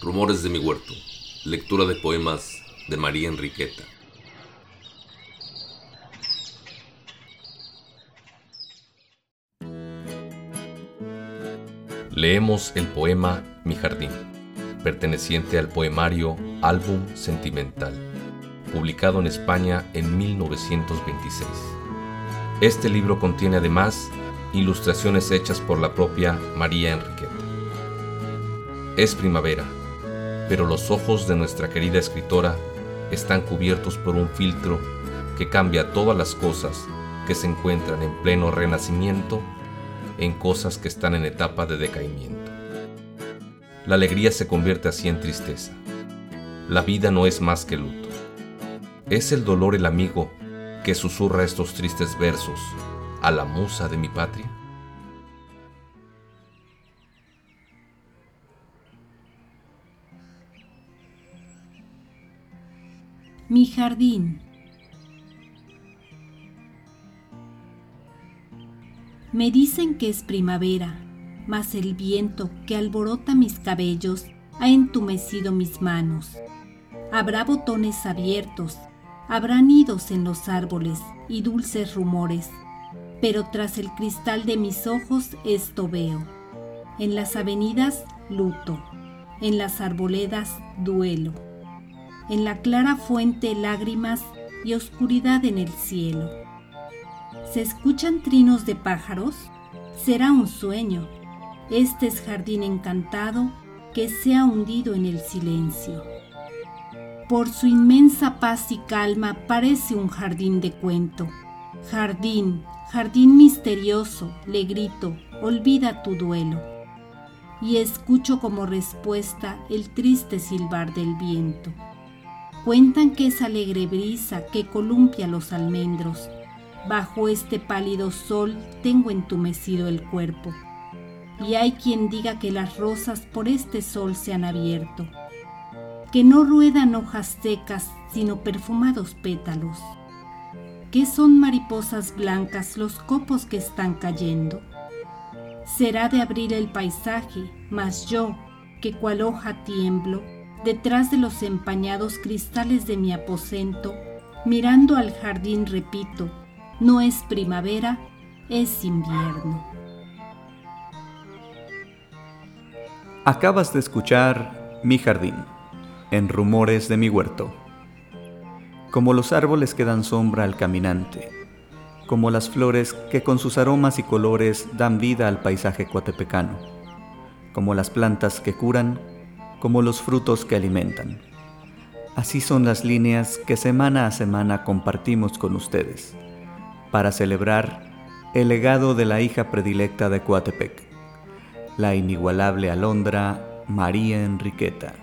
Rumores de mi huerto. Lectura de poemas de María Enriqueta. Leemos el poema Mi Jardín, perteneciente al poemario Álbum Sentimental, publicado en España en 1926. Este libro contiene además ilustraciones hechas por la propia María Enriqueta. Es primavera, pero los ojos de nuestra querida escritora están cubiertos por un filtro que cambia todas las cosas que se encuentran en pleno renacimiento en cosas que están en etapa de decaimiento. La alegría se convierte así en tristeza. La vida no es más que luto. Es el dolor el amigo que susurra estos tristes versos a la musa de mi patria. Mi jardín. Me dicen que es primavera, mas el viento que alborota mis cabellos ha entumecido mis manos. Habrá botones abiertos, habrá nidos en los árboles y dulces rumores, pero tras el cristal de mis ojos esto veo. En las avenidas, luto, en las arboledas, duelo en la clara fuente lágrimas y oscuridad en el cielo. ¿Se escuchan trinos de pájaros? Será un sueño. Este es jardín encantado que se ha hundido en el silencio. Por su inmensa paz y calma parece un jardín de cuento. Jardín, jardín misterioso, le grito, olvida tu duelo. Y escucho como respuesta el triste silbar del viento. Cuentan que es alegre brisa que columpia los almendros. Bajo este pálido sol tengo entumecido el cuerpo. Y hay quien diga que las rosas por este sol se han abierto, que no ruedan hojas secas, sino perfumados pétalos. ¿Qué son mariposas blancas los copos que están cayendo? Será de abrir el paisaje, mas yo, que cual hoja tiemblo, detrás de los empañados cristales de mi aposento, mirando al jardín repito, no es primavera, es invierno. Acabas de escuchar Mi jardín, en rumores de mi huerto. Como los árboles que dan sombra al caminante, como las flores que con sus aromas y colores dan vida al paisaje coatepecano, como las plantas que curan como los frutos que alimentan. Así son las líneas que semana a semana compartimos con ustedes para celebrar el legado de la hija predilecta de Coatepec, la inigualable alondra María Enriqueta.